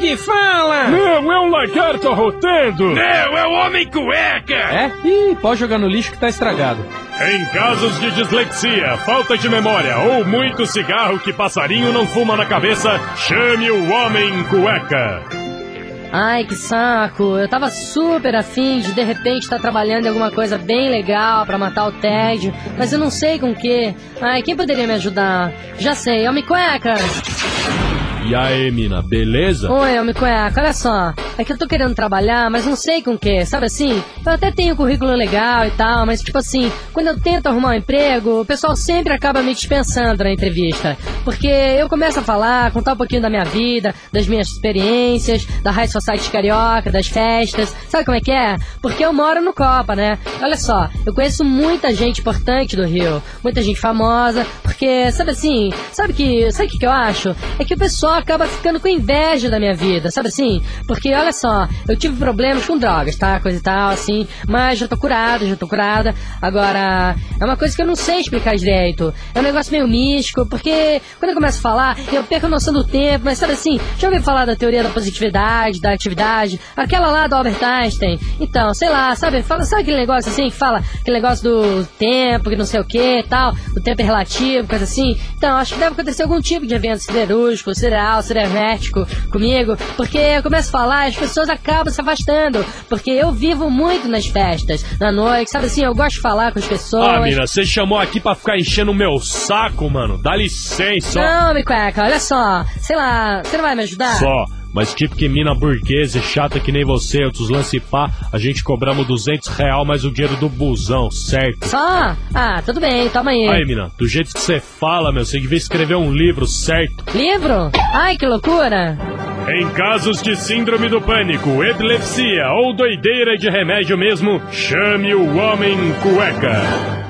Que fala! Não, é um lagarto arrotando! Não, é o Homem Cueca! É? Ih, pode jogar no lixo que tá estragado. Em casos de dislexia, falta de memória ou muito cigarro que passarinho não fuma na cabeça, chame o Homem Cueca. Ai, que saco. Eu tava super afim de de repente estar trabalhando em alguma coisa bem legal pra matar o tédio, mas eu não sei com o que. Ai, quem poderia me ajudar? Já sei, Homem Cueca! E aí, mina, beleza? Oi, Homem Cueca, olha só. É que eu tô querendo trabalhar, mas não sei com o que, sabe assim? Eu até tenho currículo legal e tal, mas tipo assim, quando eu tento arrumar um emprego, o pessoal sempre acaba me dispensando na entrevista. Porque eu começo a falar, contar um pouquinho da minha vida, das minhas experiências, da High Society Carioca, das festas. Sabe como é que é? Porque eu moro no Copa, né? Olha só, eu conheço muita gente importante do Rio, muita gente famosa, porque, sabe assim, sabe que, sabe o que, que eu acho? É que o pessoal acaba ficando com inveja da minha vida, sabe assim? Porque, olha só, eu tive problemas com drogas, tá? Coisa e tal, assim, mas já tô curada, já tô curada. Agora, é uma coisa que eu não sei explicar direito. É um negócio meio místico, porque quando eu começo a falar, eu perco a noção do tempo, mas sabe assim, já ouviu falar da teoria da positividade, da atividade, aquela lá do Albert Einstein? Então, sei lá, sabe, fala, sabe aquele negócio assim que fala, aquele negócio do tempo, que não sei o que tal, o tempo é relativo, coisa assim? Então, acho que deve acontecer algum tipo de evento siderúrgico, cereal, cibernético comigo, porque eu começo a falar, as pessoas acabam se afastando, porque eu vivo muito nas festas, na noite, sabe assim, eu gosto de falar com as pessoas. Ah, mina, você chamou aqui pra ficar enchendo o meu saco, mano. Dá licença. Não, me cueca, olha só, sei lá, você não vai me ajudar? Só. Mas tipo que mina burguesa e chata que nem você, outros lance pá, a gente cobramos 200 real mais o dinheiro do busão, certo? Só? Ah, tudo bem, toma aí. Aí, mina, do jeito que você fala, meu, você devia escrever um livro, certo? Livro? Ai, que loucura! Em casos de síndrome do pânico, epilepsia ou doideira de remédio mesmo, chame o Homem Cueca.